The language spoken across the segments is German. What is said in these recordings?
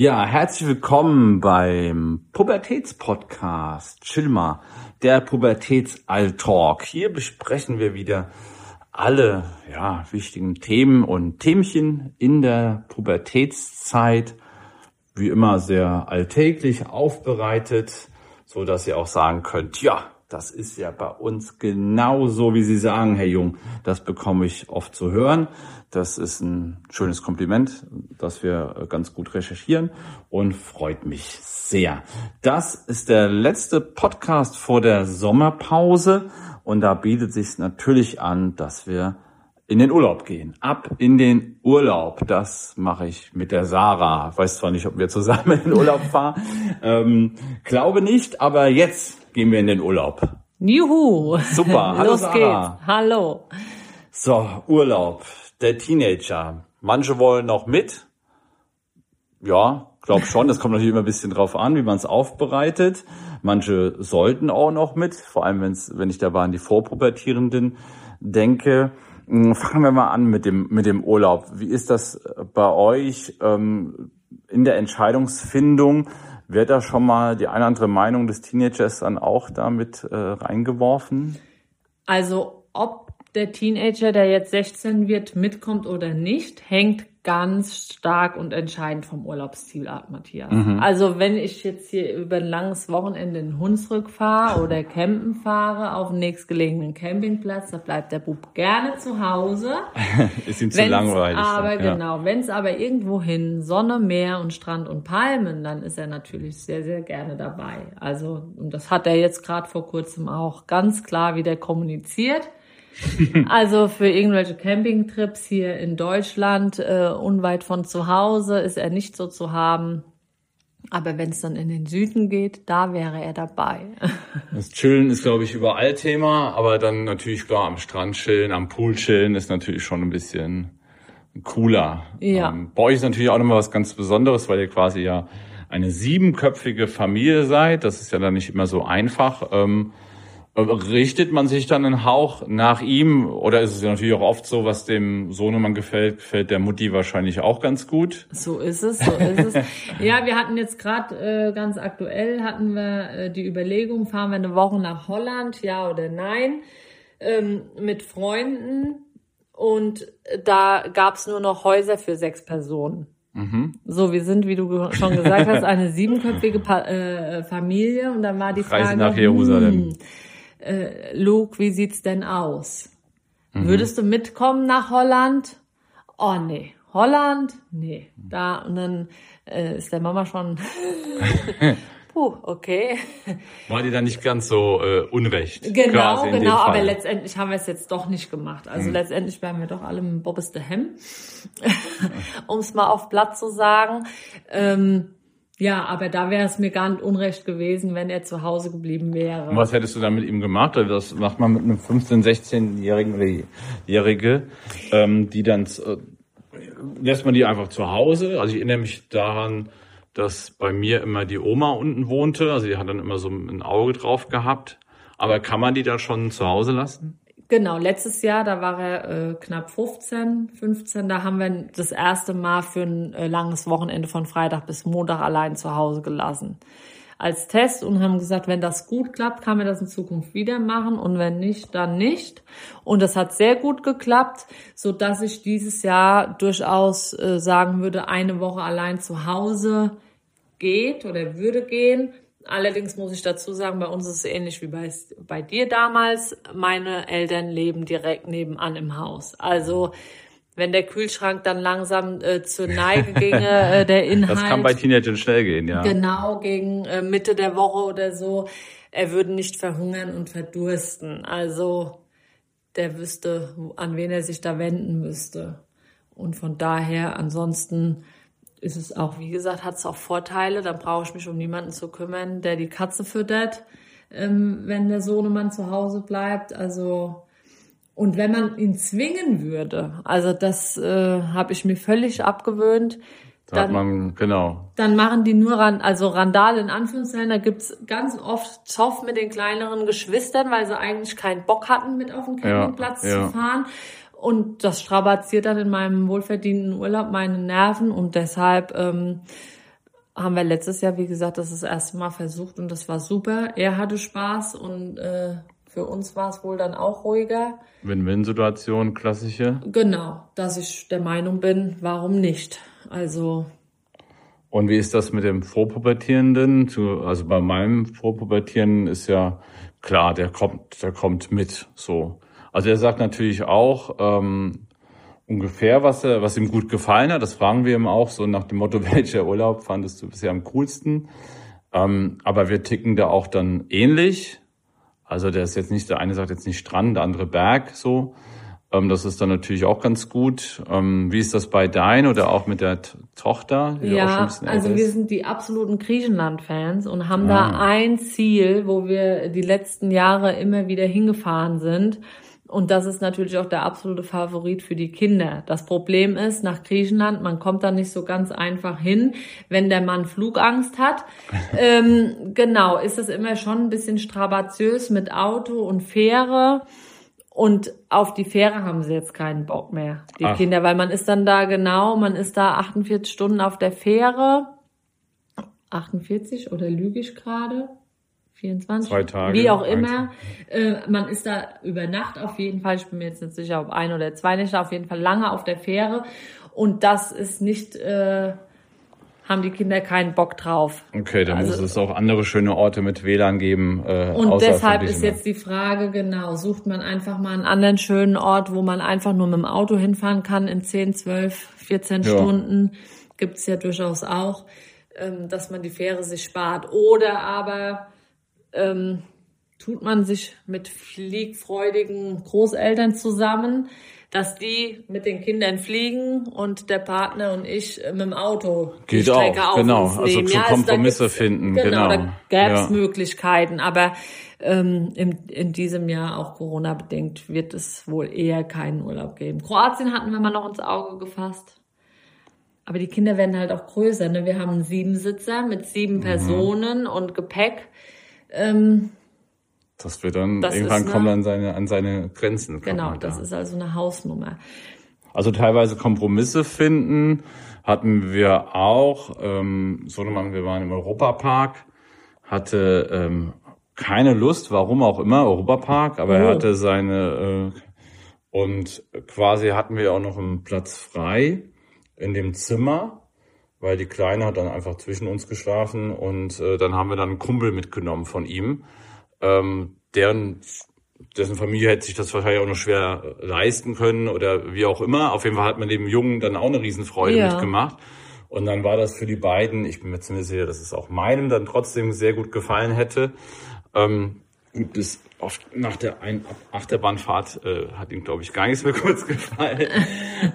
Ja, herzlich willkommen beim Pubertätspodcast Chilma, der Pubertätsalltalk. Hier besprechen wir wieder alle ja, wichtigen Themen und Themchen in der Pubertätszeit. Wie immer sehr alltäglich aufbereitet, so dass ihr auch sagen könnt, ja, das ist ja bei uns genauso, wie Sie sagen, Herr Jung. Das bekomme ich oft zu hören. Das ist ein schönes Kompliment, dass wir ganz gut recherchieren und freut mich sehr. Das ist der letzte Podcast vor der Sommerpause und da bietet sich natürlich an, dass wir in den Urlaub gehen. Ab in den Urlaub. Das mache ich mit der Sarah. Weiß zwar nicht, ob wir zusammen in den Urlaub fahren. Ähm, glaube nicht, aber jetzt gehen wir in den Urlaub. Juhu. Super. Hallo Los Sarah. geht's. Hallo. So, Urlaub. Der Teenager. Manche wollen noch mit. Ja, glaub schon. Das kommt natürlich immer ein bisschen drauf an, wie man es aufbereitet. Manche sollten auch noch mit, vor allem wenn's, wenn ich dabei an die Vorpubertierenden denke. Hm, Fangen wir mal an mit dem, mit dem Urlaub. Wie ist das bei euch ähm, in der Entscheidungsfindung? Wird da schon mal die eine andere Meinung des Teenagers dann auch damit äh, reingeworfen? Also ob der Teenager, der jetzt 16 wird, mitkommt oder nicht, hängt ganz stark und entscheidend vom Urlaubsziel ab, Matthias. Also wenn ich jetzt hier über ein langes Wochenende in Hunsrück fahre oder campen fahre auf dem nächstgelegenen Campingplatz, da bleibt der Bub gerne zu Hause. Ist ihm zu Wenn's langweilig. Aber ja. genau, wenn es aber irgendwo hin Sonne, Meer und Strand und Palmen, dann ist er natürlich sehr, sehr gerne dabei. Also und das hat er jetzt gerade vor kurzem auch ganz klar wieder kommuniziert. also für irgendwelche Campingtrips hier in Deutschland, äh, unweit von zu Hause, ist er nicht so zu haben. Aber wenn es dann in den Süden geht, da wäre er dabei. Das Chillen ist, glaube ich, überall Thema, aber dann natürlich klar am Strand chillen, am Pool chillen ist natürlich schon ein bisschen cooler. Ja. Ähm, bei euch ist natürlich auch nochmal was ganz Besonderes, weil ihr quasi ja eine siebenköpfige Familie seid. Das ist ja dann nicht immer so einfach. Ähm, äh, richtet man sich dann einen Hauch nach ihm oder ist es ja natürlich auch oft so, was dem Sohnemann gefällt, gefällt der Mutti wahrscheinlich auch ganz gut? So ist es, so ist es. Ja, wir hatten jetzt gerade äh, ganz aktuell hatten wir äh, die Überlegung, fahren wir eine Woche nach Holland, ja oder nein, ähm, mit Freunden. Und da gab's nur noch Häuser für sechs Personen. So, wir sind, wie du schon gesagt hast, eine siebenköpfige pa äh, Familie. Und dann war die Reise Frage, nach Jerusalem. Hm, äh, Luke, wie sieht's denn aus? Würdest du mitkommen nach Holland? Oh nee, Holland? Nee. Da und dann äh, ist der Mama schon. Puh, okay. War dir dann nicht ganz so äh, unrecht? Genau, genau, aber Fall. letztendlich haben wir es jetzt doch nicht gemacht. Also letztendlich wären wir doch alle mit Bobbes de Hem, um es mal auf Blatt zu sagen. Ähm, ja, aber da wäre es mir gar nicht unrecht gewesen, wenn er zu Hause geblieben wäre. Und was hättest du dann mit ihm gemacht? Also Das macht man mit einem 15-, 16-Jährigen oder Jährige, ähm, die dann, äh, lässt man die einfach zu Hause? Also ich erinnere mich daran, dass bei mir immer die Oma unten wohnte. Also die hat dann immer so ein Auge drauf gehabt. Aber kann man die da schon zu Hause lassen? Genau, letztes Jahr, da war er äh, knapp 15, 15, da haben wir das erste Mal für ein äh, langes Wochenende von Freitag bis Montag allein zu Hause gelassen. Als Test und haben gesagt, wenn das gut klappt, kann man das in Zukunft wieder machen und wenn nicht, dann nicht. Und das hat sehr gut geklappt, so dass ich dieses Jahr durchaus äh, sagen würde, eine Woche allein zu Hause geht oder würde gehen. Allerdings muss ich dazu sagen, bei uns ist es ähnlich wie bei, bei dir damals. Meine Eltern leben direkt nebenan im Haus. Also wenn der Kühlschrank dann langsam äh, zur Neige ginge, äh, der Inhalt Das kann bei Teenagern schnell gehen, ja. genau gegen äh, Mitte der Woche oder so, er würde nicht verhungern und verdursten. Also der wüsste, an wen er sich da wenden müsste. Und von daher, ansonsten ist es auch, wie gesagt, hat es auch Vorteile. Dann brauche ich mich um niemanden zu kümmern, der die Katze füttert, ähm, wenn der Sohnemann zu Hause bleibt. Also und wenn man ihn zwingen würde, also das äh, habe ich mir völlig abgewöhnt, Da dann, man, genau. dann machen die nur ran, also Randale in Anführungszeichen. Da gibt's ganz oft Zoff mit den kleineren Geschwistern, weil sie eigentlich keinen Bock hatten, mit auf den Campingplatz ja. zu fahren. Und das strapaziert dann in meinem wohlverdienten Urlaub meine Nerven und deshalb ähm, haben wir letztes Jahr, wie gesagt, das, das erste Mal versucht und das war super. Er hatte Spaß und äh, für uns war es wohl dann auch ruhiger. Win-Win-Situation, klassische. Genau, dass ich der Meinung bin, warum nicht? Also. Und wie ist das mit dem Vorpubertierenden? Also bei meinem Vorpubertieren ist ja klar, der kommt, der kommt mit, so. Also er sagt natürlich auch, ähm, ungefähr, was, er, was ihm gut gefallen hat. Das fragen wir ihm auch so nach dem Motto, welcher Urlaub fandest du bisher am coolsten? Ähm, aber wir ticken da auch dann ähnlich. Also der ist jetzt nicht, der eine sagt jetzt nicht Strand, der andere Berg so. Ähm, das ist dann natürlich auch ganz gut. Ähm, wie ist das bei dein oder auch mit der T Tochter? ja, also wir sind die absoluten Griechenland-Fans und haben ah. da ein Ziel, wo wir die letzten Jahre immer wieder hingefahren sind. Und das ist natürlich auch der absolute Favorit für die Kinder. Das Problem ist, nach Griechenland, man kommt da nicht so ganz einfach hin, wenn der Mann Flugangst hat. ähm, genau, ist das immer schon ein bisschen strapaziös mit Auto und Fähre. Und auf die Fähre haben sie jetzt keinen Bock mehr, die Ach. Kinder, weil man ist dann da genau, man ist da 48 Stunden auf der Fähre. 48 oder lüge ich gerade? 24, Zwei Tage, wie auch immer. Äh, man ist da über Nacht auf jeden Fall, ich bin mir jetzt nicht sicher, ob ein oder zwei Nächte, auf jeden Fall lange auf der Fähre. Und das ist nicht, äh, haben die Kinder keinen Bock drauf. Okay, dann also, muss es auch andere schöne Orte mit WLAN geben. Äh, und deshalb ist jetzt die Frage, genau, sucht man einfach mal einen anderen schönen Ort, wo man einfach nur mit dem Auto hinfahren kann in 10, 12, 14 ja. Stunden. Gibt's ja durchaus auch, ähm, dass man die Fähre sich spart. Oder aber ähm, tut man sich mit fliegfreudigen Großeltern zusammen, dass die mit den Kindern fliegen und der Partner und ich mit dem Auto Geht die Strecke auch, genau. Also zu ja, Kompromisse finden. Genau, genau. da gäbe es ja. Möglichkeiten, aber ähm, in, in diesem Jahr auch Corona-bedingt wird es wohl eher keinen Urlaub geben. Kroatien hatten wir mal noch ins Auge gefasst. Aber die Kinder werden halt auch größer. Ne? Wir haben einen Siebensitzer mit sieben mhm. Personen und Gepäck. Ähm, das wird dann das irgendwann kommen an seine an seine Grenzen. Genau, das da. ist also eine Hausnummer. Also teilweise Kompromisse finden hatten wir auch. Ähm, Sohnemann, wir waren im Europapark, hatte ähm, keine Lust, warum auch immer, Europapark, aber oh. er hatte seine äh, und quasi hatten wir auch noch einen Platz frei in dem Zimmer weil die Kleine hat dann einfach zwischen uns geschlafen und äh, dann haben wir dann einen Kumpel mitgenommen von ihm, ähm, deren dessen Familie hätte sich das wahrscheinlich auch noch schwer leisten können oder wie auch immer. Auf jeden Fall hat man dem Jungen dann auch eine Riesenfreude ja. mitgemacht. Und dann war das für die beiden, ich bin mir ziemlich sicher, dass es auch meinem dann trotzdem sehr gut gefallen hätte. Ähm, gibt es oft nach der Ein Achterbahnfahrt äh, hat ihm, glaube ich, gar nichts mehr kurz gefallen.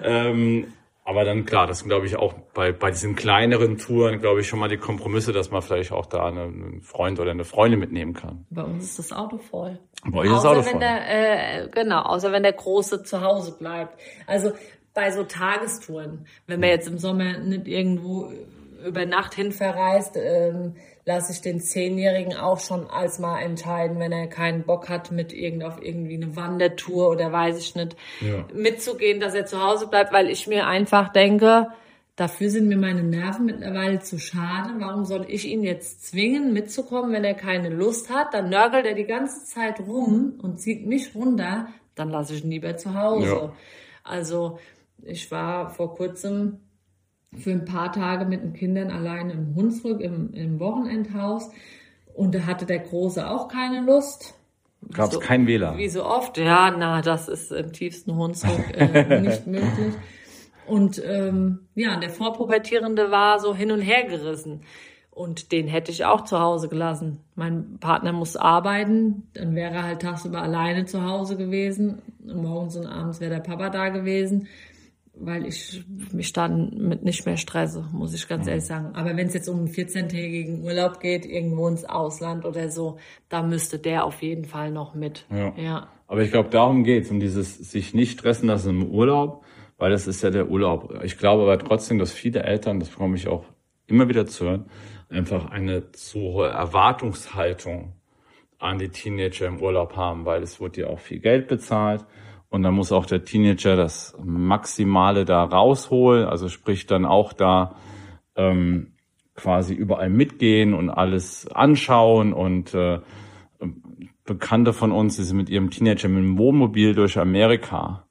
ähm, aber dann klar, das sind glaube ich auch bei, bei diesen kleineren Touren, glaube ich, schon mal die Kompromisse, dass man vielleicht auch da einen Freund oder eine Freundin mitnehmen kann. Bei uns ist das Auto voll. Bei euch ist das Auto voll. Der, äh, genau, außer wenn der Große zu Hause bleibt. Also bei so Tagestouren, wenn man jetzt im Sommer nicht irgendwo über Nacht hin verreist, ähm, lasse ich den Zehnjährigen auch schon als mal entscheiden, wenn er keinen Bock hat, mit irgend auf irgendwie eine Wandertour oder weiß ich nicht, ja. mitzugehen, dass er zu Hause bleibt, weil ich mir einfach denke, dafür sind mir meine Nerven mittlerweile zu schade. Warum soll ich ihn jetzt zwingen, mitzukommen, wenn er keine Lust hat? Dann nörgelt er die ganze Zeit rum und zieht mich runter. Dann lasse ich ihn lieber zu Hause. Ja. Also ich war vor kurzem für ein paar Tage mit den Kindern allein im Hunsrück im, im Wochenendhaus. Und da hatte der Große auch keine Lust. Gab es so, kein WLAN? Wie so oft. Ja, na, das ist im tiefsten Hunsrück äh, nicht möglich. Und ähm, ja, der Vorpubertierende war so hin und her gerissen. Und den hätte ich auch zu Hause gelassen. Mein Partner muss arbeiten, dann wäre er halt tagsüber alleine zu Hause gewesen. Morgens und abends wäre der Papa da gewesen weil ich mich dann mit nicht mehr stresse, muss ich ganz mhm. ehrlich sagen. Aber wenn es jetzt um einen 14-tägigen Urlaub geht, irgendwo ins Ausland oder so, da müsste der auf jeden Fall noch mit. Ja. ja. Aber ich glaube, darum geht's, um dieses sich nicht stressen lassen im Urlaub, weil das ist ja der Urlaub. Ich glaube aber trotzdem, dass viele Eltern, das bekomme ich auch immer wieder zu hören, einfach eine zu hohe Erwartungshaltung an die Teenager im Urlaub haben, weil es wird ja auch viel Geld bezahlt und dann muss auch der Teenager das Maximale da rausholen, also sprich dann auch da ähm, quasi überall mitgehen und alles anschauen und äh, Bekannte von uns, die sind mit ihrem Teenager mit dem Wohnmobil durch Amerika.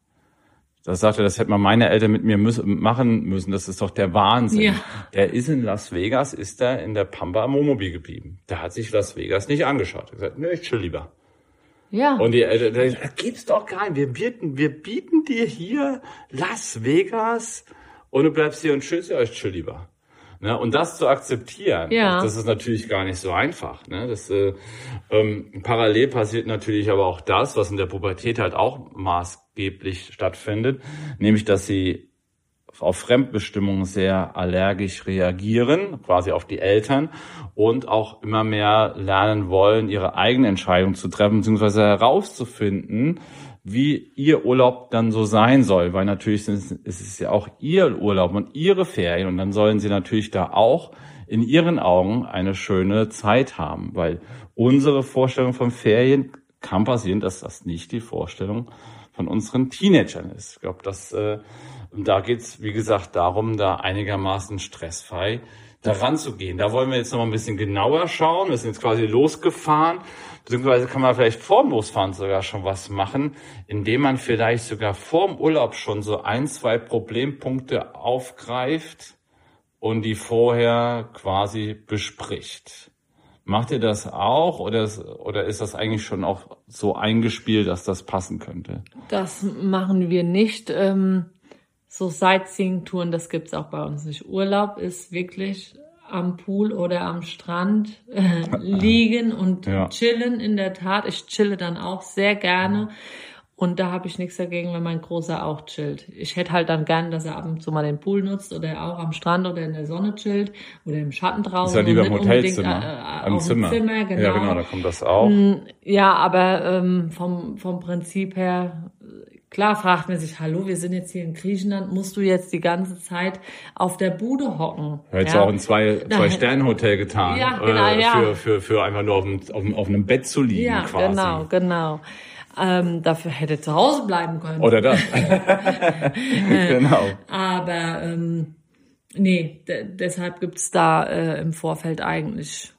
Da sagte, das hätte man meine Eltern mit mir müssen, machen müssen. Das ist doch der Wahnsinn. Ja. Der ist in Las Vegas, ist er in der Pampa am Wohnmobil geblieben. Der hat sich Las Vegas nicht angeschaut. Er hat gesagt, nö, ich chill lieber. Ja. Und die Eltern, das gibt's doch gar nicht. Wir bieten, wir bieten dir hier Las Vegas und du bleibst hier und ja, ich chill lieber. Ne? Und das zu akzeptieren, ja. das ist natürlich gar nicht so einfach. Ne? Das, äh, ähm, parallel passiert natürlich aber auch das, was in der Pubertät halt auch maßgeblich stattfindet, nämlich dass sie auf Fremdbestimmung sehr allergisch reagieren, quasi auf die Eltern und auch immer mehr lernen wollen, ihre eigene Entscheidung zu treffen, beziehungsweise herauszufinden, wie ihr Urlaub dann so sein soll, weil natürlich ist es ja auch ihr Urlaub und ihre Ferien und dann sollen sie natürlich da auch in ihren Augen eine schöne Zeit haben, weil unsere Vorstellung von Ferien kann passieren, dass das nicht die Vorstellung von unseren Teenagern ist. Ich glaube, dass äh, da geht's wie gesagt darum, da einigermaßen stressfrei daran zu gehen. Da wollen wir jetzt noch mal ein bisschen genauer schauen. Wir sind jetzt quasi losgefahren Beziehungsweise kann man vielleicht vorm Losfahren sogar schon was machen, indem man vielleicht sogar vorm Urlaub schon so ein, zwei Problempunkte aufgreift und die vorher quasi bespricht. Macht ihr das auch oder, oder ist das eigentlich schon auch so eingespielt, dass das passen könnte? Das machen wir nicht. Ähm, so Sightseeing-Touren, das gibt's auch bei uns nicht. Urlaub ist wirklich am Pool oder am Strand äh, liegen und ja. chillen. In der Tat, ich chille dann auch sehr gerne. Und da habe ich nichts dagegen, wenn mein Großer auch chillt. Ich hätte halt dann gern, dass er ab und zu mal den Pool nutzt oder auch am Strand oder in der Sonne chillt oder im Schatten draußen. Ist ja lieber im Hotelzimmer. Äh, äh, Zimmer. Zimmer genau. Ja, genau, da kommt das auch. Mm, ja, aber ähm, vom, vom Prinzip her Klar fragt man sich, hallo, wir sind jetzt hier in Griechenland, musst du jetzt die ganze Zeit auf der Bude hocken? Hättest ja. auch ein zwei, zwei getan. Ja, genau, äh, ja. Für, für, für einfach nur auf, dem, auf, auf einem Bett zu liegen ja, quasi. genau, genau. Ähm, dafür hätte zu Hause bleiben können. Oder das. genau. Aber ähm, nee, deshalb gibt's da äh, im Vorfeld eigentlich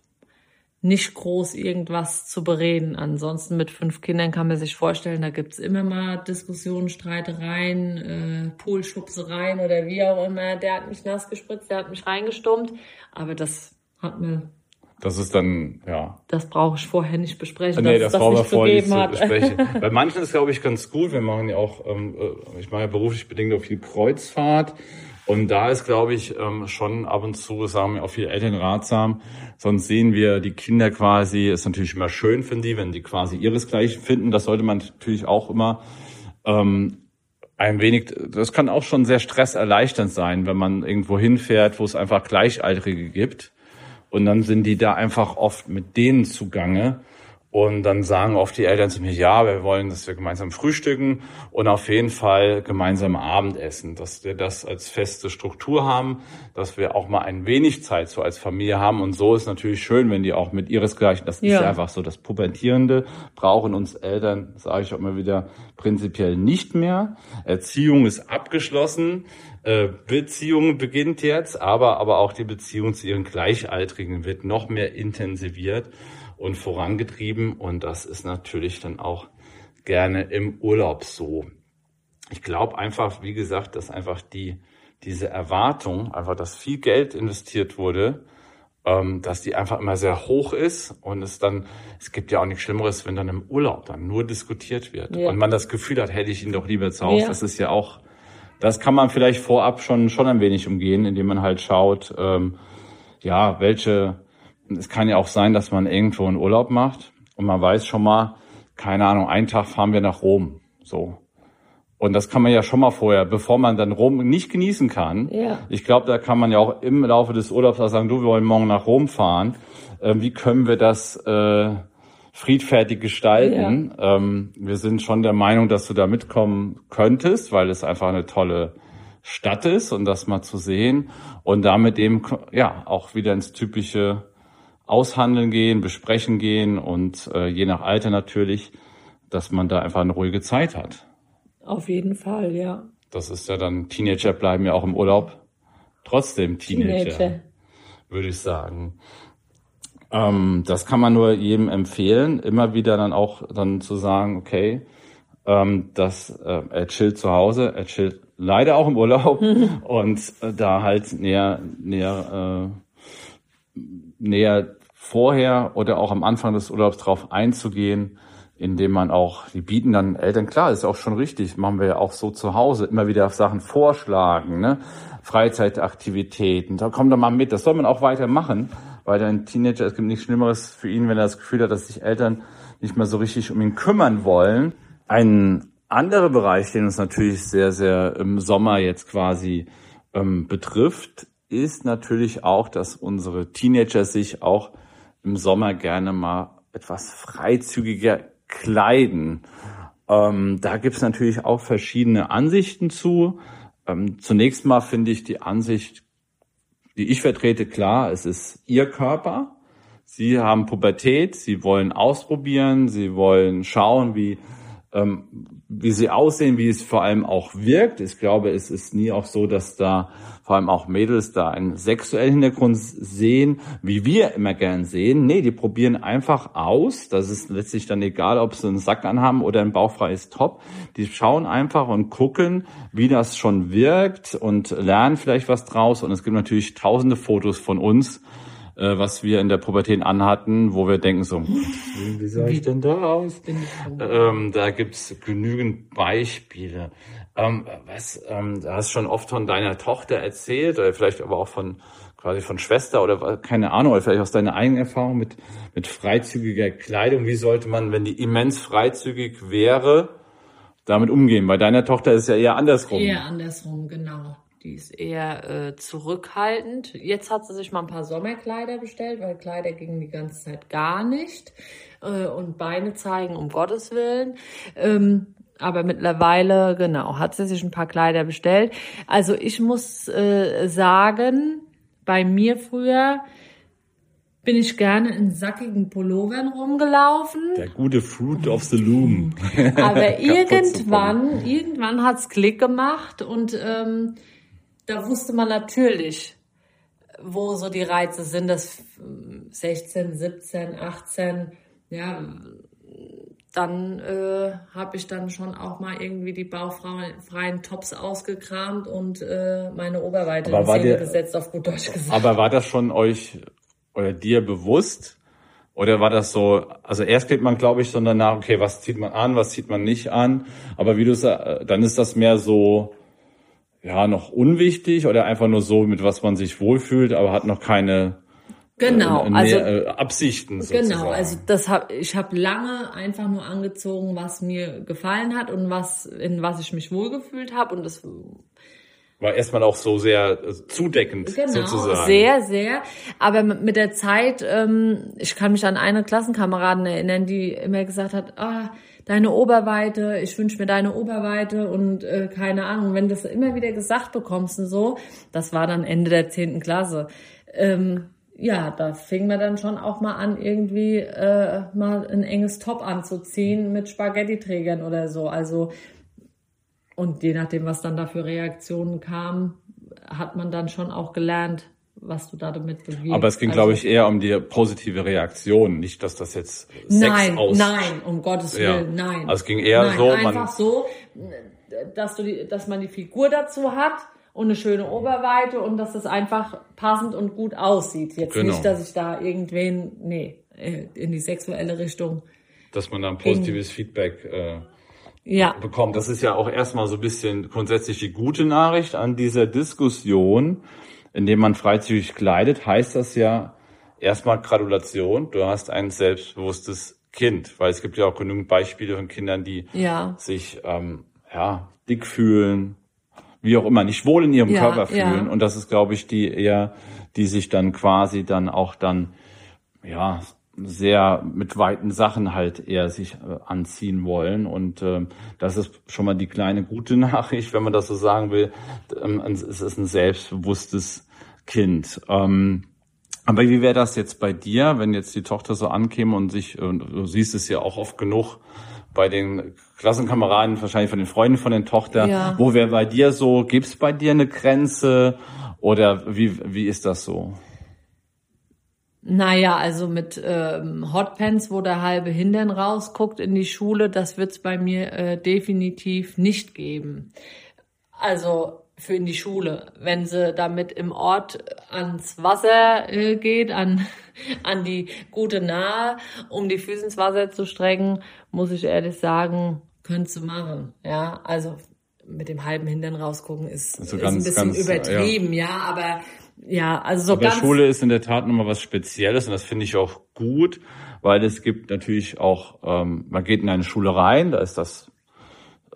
nicht groß irgendwas zu bereden. Ansonsten mit fünf Kindern kann man sich vorstellen, da gibt's immer mal Diskussionen, Streitereien, äh, Poolschubsereien oder wie auch immer. Der hat mich nass gespritzt, der hat mich reingestummt. Aber das hat mir das ist dann, ja. Das brauche ich vorher nicht besprechen. Nee, das, das brauchen wir vorher nicht zu besprechen. Bei manchen ist, glaube ich, ganz gut. Wir machen ja auch, ähm, äh, ich mache ja beruflich bedingt auch viel Kreuzfahrt. Und da ist, glaube ich, ähm, schon ab und zu, sagen wir auch viele Eltern ratsam. Sonst sehen wir die Kinder quasi, ist natürlich immer schön für die, wenn die quasi ihresgleichen finden. Das sollte man natürlich auch immer ähm, ein wenig, das kann auch schon sehr stresserleichternd sein, wenn man irgendwo hinfährt, wo es einfach Gleichaltrige gibt. Und dann sind die da einfach oft mit denen zugange. Und dann sagen oft die Eltern zu mir, ja, wir wollen, dass wir gemeinsam frühstücken und auf jeden Fall gemeinsam Abendessen, dass wir das als feste Struktur haben, dass wir auch mal ein wenig Zeit so als Familie haben. Und so ist natürlich schön, wenn die auch mit ihresgleichen, das ja. ist ja einfach so, das Pubertierende brauchen uns Eltern, sage ich auch immer wieder, prinzipiell nicht mehr. Erziehung ist abgeschlossen. Äh, Beziehung beginnt jetzt, aber, aber auch die Beziehung zu ihren Gleichaltrigen wird noch mehr intensiviert und vorangetrieben. Und das ist natürlich dann auch gerne im Urlaub so. Ich glaube einfach, wie gesagt, dass einfach die, diese Erwartung, einfach, dass viel Geld investiert wurde, ähm, dass die einfach immer sehr hoch ist und es dann, es gibt ja auch nichts Schlimmeres, wenn dann im Urlaub dann nur diskutiert wird ja. und man das Gefühl hat, hätte ich ihn doch lieber zu Hause. Ja. Das ist ja auch, das kann man vielleicht vorab schon, schon ein wenig umgehen, indem man halt schaut, ähm, ja, welche, es kann ja auch sein, dass man irgendwo einen Urlaub macht und man weiß schon mal, keine Ahnung, einen Tag fahren wir nach Rom. So. Und das kann man ja schon mal vorher, bevor man dann Rom nicht genießen kann. Ja. Ich glaube, da kann man ja auch im Laufe des Urlaubs auch sagen, du, wir wollen morgen nach Rom fahren. Ähm, wie können wir das äh, friedfertig gestalten? Ja. Ähm, wir sind schon der Meinung, dass du da mitkommen könntest, weil es einfach eine tolle Stadt ist und das mal zu sehen und damit eben ja auch wieder ins typische aushandeln gehen, besprechen gehen und äh, je nach Alter natürlich, dass man da einfach eine ruhige Zeit hat. Auf jeden Fall, ja. Das ist ja dann, Teenager bleiben ja auch im Urlaub trotzdem Teenager. Teenager. würde ich sagen. Ähm, das kann man nur jedem empfehlen, immer wieder dann auch dann zu sagen, okay, ähm, dass äh, er chillt zu Hause, er chillt leider auch im Urlaub und äh, da halt näher, näher, äh, näher vorher oder auch am Anfang des Urlaubs drauf einzugehen, indem man auch, die bieten dann Eltern, klar, ist auch schon richtig, machen wir ja auch so zu Hause, immer wieder Sachen vorschlagen, ne? Freizeitaktivitäten, da kommt doch mal mit, das soll man auch weiter machen, weil ein Teenager, es gibt nichts Schlimmeres für ihn, wenn er das Gefühl hat, dass sich Eltern nicht mehr so richtig um ihn kümmern wollen. Ein anderer Bereich, den uns natürlich sehr, sehr im Sommer jetzt quasi ähm, betrifft, ist natürlich auch, dass unsere Teenager sich auch im Sommer gerne mal etwas freizügiger kleiden. Ähm, da gibt's natürlich auch verschiedene Ansichten zu. Ähm, zunächst mal finde ich die Ansicht, die ich vertrete, klar, es ist ihr Körper. Sie haben Pubertät, sie wollen ausprobieren, sie wollen schauen, wie ähm, wie sie aussehen, wie es vor allem auch wirkt. Ich glaube, es ist nie auch so, dass da vor allem auch Mädels da einen sexuellen Hintergrund sehen, wie wir immer gern sehen. Nee, die probieren einfach aus. Das ist letztlich dann egal, ob sie einen Sack anhaben oder ein bauchfreies Top. Die schauen einfach und gucken, wie das schon wirkt und lernen vielleicht was draus. Und es gibt natürlich tausende Fotos von uns, äh, was wir in der Pubertät anhatten, wo wir denken so, wie soll ich denn da aus? Ähm, da gibt's genügend Beispiele. Ähm, was, ähm, du hast schon oft von deiner Tochter erzählt, oder vielleicht aber auch von quasi von Schwester oder keine Ahnung, oder vielleicht aus deiner eigenen Erfahrung mit, mit freizügiger Kleidung. Wie sollte man, wenn die immens freizügig wäre, damit umgehen? Bei deiner Tochter ist es ja eher andersrum. Eher andersrum, genau. Die ist eher äh, zurückhaltend. Jetzt hat sie sich mal ein paar Sommerkleider bestellt, weil Kleider gingen die ganze Zeit gar nicht. Äh, und Beine zeigen, um Gottes Willen. Ähm, aber mittlerweile, genau, hat sie sich ein paar Kleider bestellt. Also ich muss äh, sagen, bei mir früher bin ich gerne in sackigen Pullovern rumgelaufen. Der gute Fruit of the Loom. Aber irgendwann, irgendwann hat's Klick gemacht und ähm, da wusste man natürlich, wo so die Reize sind, das 16, 17, 18, ja, dann äh, habe ich dann schon auch mal irgendwie die baufreien Tops ausgekramt und äh, meine Oberweite aber in Szene gesetzt, auf gut Deutsch gesagt. Aber war das schon euch oder dir bewusst? Oder war das so, also erst geht man, glaube ich, so danach, okay, was zieht man an, was zieht man nicht an? Aber wie du sagst, dann ist das mehr so, ja, noch unwichtig oder einfach nur so, mit was man sich wohlfühlt, aber hat noch keine genau, äh, also, äh, Absichten sozusagen. Genau, also das hab, ich habe lange einfach nur angezogen, was mir gefallen hat und was in was ich mich wohlgefühlt habe und das war erstmal auch so sehr äh, zudeckend genau, sozusagen. Sehr, sehr. Aber mit der Zeit, ähm, ich kann mich an eine Klassenkameradin erinnern, die immer gesagt hat, ah, deine Oberweite, ich wünsche mir deine Oberweite und äh, keine Ahnung, wenn du das immer wieder gesagt bekommst und so, das war dann Ende der zehnten Klasse. Ähm, ja, da fing man dann schon auch mal an, irgendwie äh, mal ein enges Top anzuziehen mit Spaghetti-Trägern oder so. Also und je nachdem, was dann da für Reaktionen kam, hat man dann schon auch gelernt, was du da damit bewegst. Aber es ging, also, glaube ich, eher um die positive Reaktion, nicht, dass das jetzt Sex nein, aus... Nein, um Gottes Willen, ja. nein. Also es ging eher nein, so... Einfach man, so, dass, du die, dass man die Figur dazu hat und eine schöne Oberweite und dass es einfach passend und gut aussieht. Jetzt genau. nicht, dass ich da irgendwen, nee, äh, in die sexuelle Richtung... Dass man dann positives Feedback... Äh, ja. bekommt. Das ist ja auch erstmal so ein bisschen grundsätzlich die gute Nachricht an dieser Diskussion, indem man freizügig kleidet, heißt das ja erstmal Gratulation. Du hast ein selbstbewusstes Kind, weil es gibt ja auch genügend Beispiele von Kindern, die ja. sich ähm, ja dick fühlen, wie auch immer, nicht wohl in ihrem ja, Körper fühlen. Und das ist, glaube ich, die eher, die sich dann quasi dann auch dann ja sehr mit weiten Sachen halt eher sich äh, anziehen wollen. Und äh, das ist schon mal die kleine gute Nachricht, wenn man das so sagen will. Ähm, es ist ein selbstbewusstes Kind. Ähm, aber wie wäre das jetzt bei dir, wenn jetzt die Tochter so ankäme und sich, und du siehst es ja auch oft genug bei den Klassenkameraden, wahrscheinlich von den Freunden von den Tochter, ja. wo wäre bei dir so, gibt's bei dir eine Grenze oder wie, wie ist das so? Naja, also mit ähm, Hotpants, wo der halbe Hintern rausguckt in die Schule, das wird's bei mir äh, definitiv nicht geben. Also für in die Schule. Wenn sie damit im Ort ans Wasser äh, geht, an, an die gute Nahe, um die Füße ins Wasser zu strecken, muss ich ehrlich sagen, könnte sie machen. Ja, also mit dem halben Hintern rausgucken ist, also ganz, ist ein bisschen ganz, übertrieben, ja. ja, aber ja, also so aber ganz. Schule ist in der Tat nochmal was Spezielles und das finde ich auch gut, weil es gibt natürlich auch, ähm, man geht in eine Schule rein, da ist das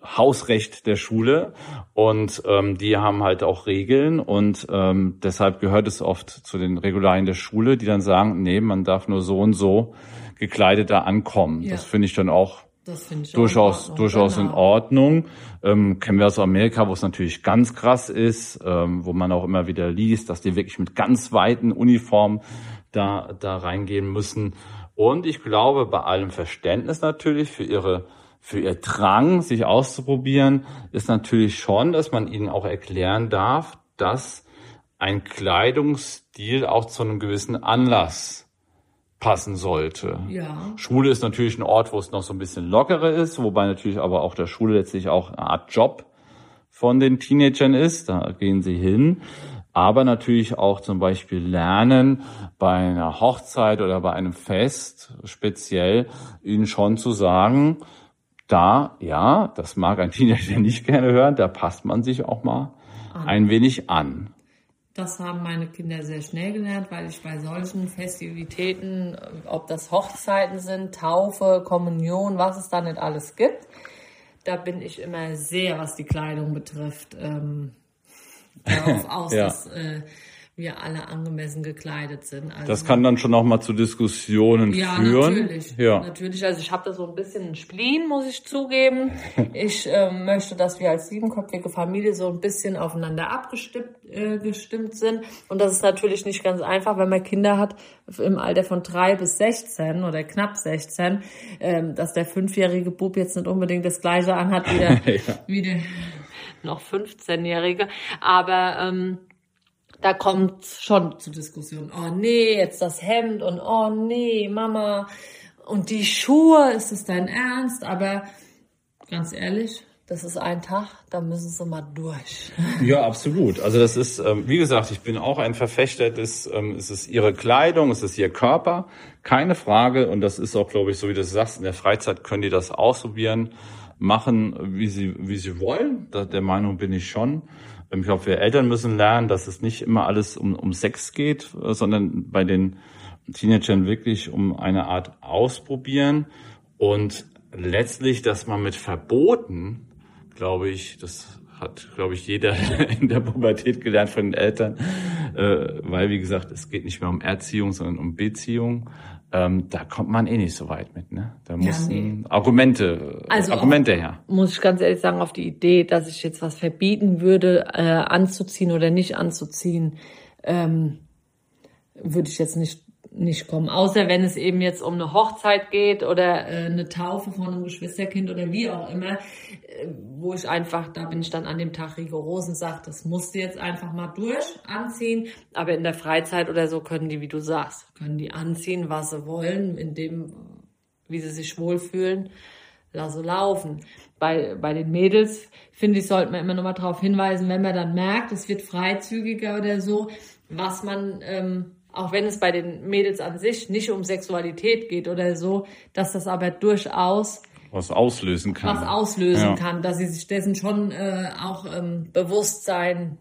Hausrecht der Schule und ähm, die haben halt auch Regeln und ähm, deshalb gehört es oft zu den Regularien der Schule, die dann sagen, nee, man darf nur so und so gekleidet da ankommen. Ja. Das finde ich dann auch durchaus, durchaus genau. in Ordnung. Ähm, kennen wir aus Amerika, wo es natürlich ganz krass ist, ähm, wo man auch immer wieder liest, dass die wirklich mit ganz weiten Uniformen da, da reingehen müssen. Und ich glaube, bei allem Verständnis natürlich für ihre für ihr Drang, sich auszuprobieren, ist natürlich schon, dass man ihnen auch erklären darf, dass ein Kleidungsstil auch zu einem gewissen Anlass passen sollte. Ja. Schule ist natürlich ein Ort, wo es noch so ein bisschen lockerer ist, wobei natürlich aber auch der Schule letztlich auch eine Art Job von den Teenagern ist. Da gehen sie hin. Aber natürlich auch zum Beispiel lernen, bei einer Hochzeit oder bei einem Fest speziell ihnen schon zu sagen, da, ja, das mag ein Teenager nicht gerne hören, da passt man sich auch mal an. ein wenig an. Das haben meine Kinder sehr schnell gelernt, weil ich bei solchen Festivitäten, ob das Hochzeiten sind, Taufe, Kommunion, was es da nicht alles gibt, da bin ich immer sehr, was die Kleidung betrifft, ähm, darauf aus, ja. dass äh, wir alle angemessen gekleidet sind. Also, das kann dann schon auch mal zu Diskussionen ja, führen. Natürlich, ja, natürlich. Also ich habe da so ein bisschen einen Spleen, muss ich zugeben. ich äh, möchte, dass wir als siebenköpfige Familie so ein bisschen aufeinander abgestimmt äh, gestimmt sind. Und das ist natürlich nicht ganz einfach, wenn man Kinder hat im Alter von drei bis 16 oder knapp 16, ähm, dass der fünfjährige Bub jetzt nicht unbedingt das gleiche anhat wie der, ja. wie der noch 15-jährige. Aber ähm, da kommt schon zu Diskussionen. Oh nee, jetzt das Hemd und oh nee, Mama. Und die Schuhe, ist es dein Ernst? Aber ganz ehrlich, das ist ein Tag, da müssen sie mal durch. Ja, absolut. Also das ist, ähm, wie gesagt, ich bin auch ein Verfechter des, ähm, es ist ihre Kleidung, es ist ihr Körper, keine Frage. Und das ist auch, glaube ich, so wie du sagst, in der Freizeit können die das ausprobieren, machen, wie sie, wie sie wollen. der Meinung bin ich schon. Ich glaube, wir Eltern müssen lernen, dass es nicht immer alles um, um Sex geht, sondern bei den Teenagern wirklich um eine Art Ausprobieren. Und letztlich, dass man mit Verboten, glaube ich, das hat, glaube ich, jeder in der Pubertät gelernt von den Eltern, äh, weil, wie gesagt, es geht nicht mehr um Erziehung, sondern um Beziehung ähm, da kommt man eh nicht so weit mit. Ne? Da müssen ja, nee. Argumente, also Argumente her. Muss ich ganz ehrlich sagen, auf die Idee, dass ich jetzt was verbieten würde, äh, anzuziehen oder nicht anzuziehen, ähm, würde ich jetzt nicht nicht kommen. Außer wenn es eben jetzt um eine Hochzeit geht oder äh, eine Taufe von einem Geschwisterkind oder wie auch immer, wo ich einfach, da bin ich dann an dem Tag rigoros und sage, das musst du jetzt einfach mal durch anziehen. Aber in der Freizeit oder so können die, wie du sagst, können die anziehen, was sie wollen, in dem, wie sie sich wohlfühlen. Lasse laufen. Bei, bei den Mädels, finde ich, sollte man immer noch mal darauf hinweisen, wenn man dann merkt, es wird freizügiger oder so, was man ähm, auch wenn es bei den Mädels an sich nicht um Sexualität geht oder so, dass das aber durchaus was auslösen kann. Was auslösen ja. kann, dass sie sich dessen schon äh, auch ähm, bewusst sein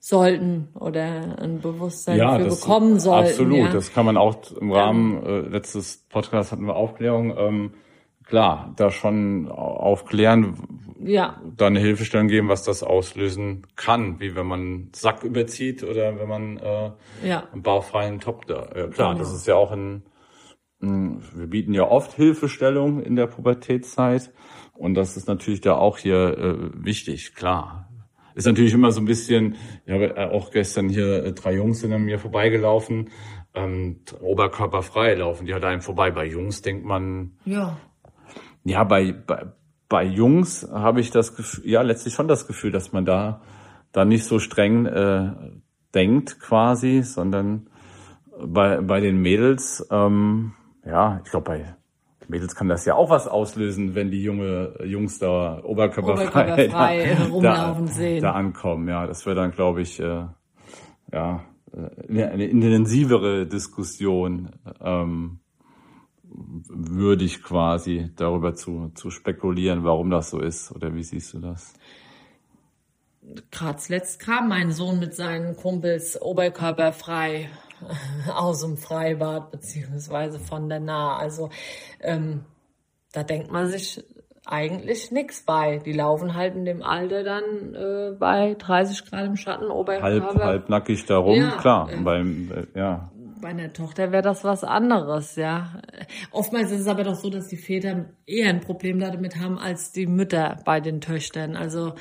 sollten oder ein Bewusstsein ja, dafür bekommen sollten. Absolut, ja. das kann man auch im Rahmen äh, letztes Podcast hatten wir Aufklärung. Ähm, klar, da schon aufklären, ja. da eine Hilfestellung geben, was das auslösen kann, wie wenn man Sack überzieht oder wenn man äh, ja. einen bauchfreien Top da. Ja, klar, genau. das ist ja auch ein, wir bieten ja oft Hilfestellung in der Pubertätszeit und das ist natürlich da auch hier äh, wichtig, klar. Ist natürlich immer so ein bisschen, ich habe auch gestern hier äh, drei Jungs sind an mir vorbeigelaufen, ähm, oberkörperfrei laufen, die hat einem vorbei. Bei Jungs denkt man, ja. Ja, bei, bei, bei Jungs habe ich das Gefühl, ja, letztlich schon das Gefühl, dass man da, da nicht so streng äh, denkt quasi, sondern bei, bei den Mädels, ähm, ja, ich glaube, bei Mädels kann das ja auch was auslösen, wenn die junge Jungs da oberkörperfrei, Oberkörperfrei da, rumlaufen da, sehen. da ankommen. Ja, das wäre dann, glaube ich, äh, ja, äh, eine intensivere Diskussion ähm, würdig quasi darüber zu, zu spekulieren, warum das so ist. Oder wie siehst du das? Gerade zuletzt kam mein Sohn mit seinen Kumpels oberkörperfrei aus dem Freibad beziehungsweise von der Nahe. Also ähm, da denkt man sich eigentlich nichts bei. Die laufen halt in dem Alter dann äh, bei 30 Grad im Schatten Oberkörper. Halb, halb nackig da rum, Ja, klar. äh, beim, äh, ja. Bei einer Tochter wäre das was anderes, ja. Oftmals ist es aber doch so, dass die Väter eher ein Problem damit haben als die Mütter bei den Töchtern. Also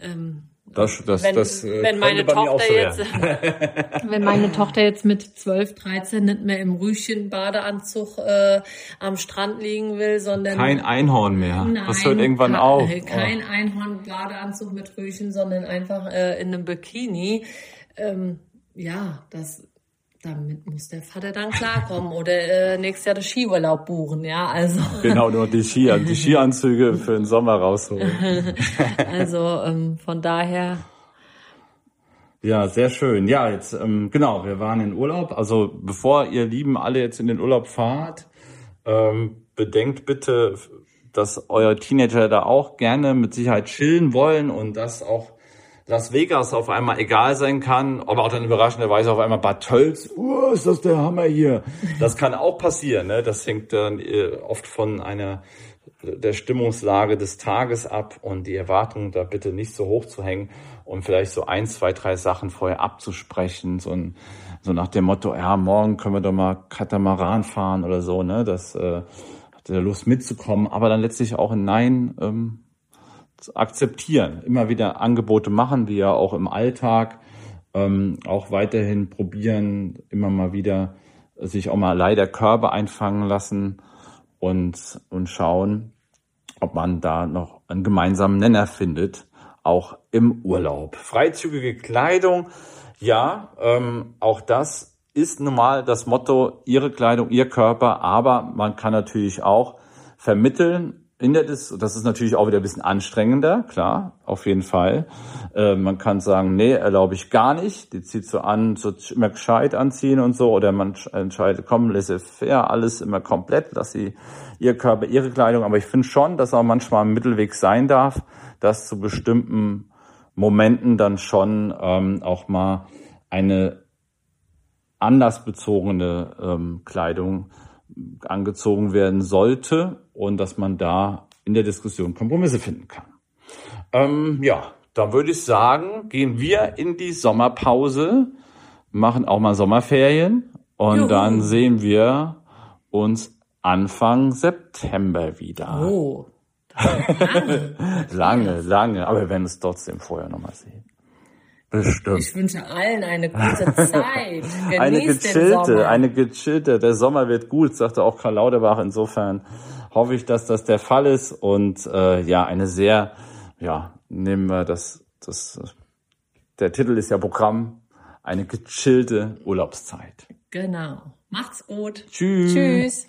ähm, Das, das, wenn, das äh, wenn meine Tochter so jetzt, wenn meine Tochter jetzt mit 12, 13 nicht mehr im Rüschen-Badeanzug äh, am Strand liegen will, sondern Kein Einhorn mehr. Nein, das hört irgendwann kein, auf. Kein Einhorn-Badeanzug mit Rüschen, sondern einfach äh, in einem Bikini. Ähm, ja, das damit muss der Vater dann klarkommen oder äh, nächstes Jahr den Skiurlaub buchen, ja. Also genau, nur die Ski, die Skianzüge für den Sommer rausholen. also ähm, von daher Ja, sehr schön. Ja, jetzt ähm, genau, wir waren in Urlaub. Also bevor ihr Lieben alle jetzt in den Urlaub fahrt, ähm, bedenkt bitte, dass eure Teenager da auch gerne mit Sicherheit chillen wollen und dass auch Las Vegas auf einmal egal sein kann, aber auch dann überraschenderweise auf einmal Bad Tölz, oh, ist das der Hammer hier. Das kann auch passieren, ne? Das hängt dann äh, oft von einer der Stimmungslage des Tages ab und die Erwartungen da bitte nicht so hoch zu hängen und vielleicht so ein, zwei, drei Sachen vorher abzusprechen, so, ein, so nach dem Motto, ja, morgen können wir doch mal Katamaran fahren oder so, ne? Das äh, hat er Lust mitzukommen, aber dann letztlich auch ein Nein ähm, akzeptieren, immer wieder Angebote machen, wie ja auch im Alltag, ähm, auch weiterhin probieren, immer mal wieder sich auch mal leider Körbe einfangen lassen und, und schauen, ob man da noch einen gemeinsamen Nenner findet, auch im Urlaub. Freizügige Kleidung, ja, ähm, auch das ist normal das Motto, ihre Kleidung, ihr Körper, aber man kann natürlich auch vermitteln, in der Dis das ist natürlich auch wieder ein bisschen anstrengender, klar, auf jeden Fall. Äh, man kann sagen, nee, erlaube ich gar nicht. Die zieht so an, so immer gescheit anziehen und so. Oder man entscheidet, komm, laissez-faire, alles immer komplett, lass sie ihr Körper, ihre Kleidung. Aber ich finde schon, dass auch manchmal ein Mittelweg sein darf, dass zu bestimmten Momenten dann schon ähm, auch mal eine anlassbezogene ähm, Kleidung angezogen werden sollte und dass man da in der Diskussion Kompromisse finden kann. Ähm, ja, da würde ich sagen, gehen wir in die Sommerpause, machen auch mal Sommerferien und Juhu. dann sehen wir uns Anfang September wieder. oh, Lange, lange, aber wir werden es trotzdem vorher nochmal sehen. Bestimmt. ich wünsche allen eine gute Zeit. Genießt eine gechillte, eine gechillte, der Sommer wird gut, sagte auch Karl Lauterbach. Insofern hoffe ich, dass das der Fall ist und äh, ja, eine sehr, ja, nehmen wir das, das, der Titel ist ja Programm, eine gechillte Urlaubszeit. Genau. Macht's gut. Tschüss. Tschüss.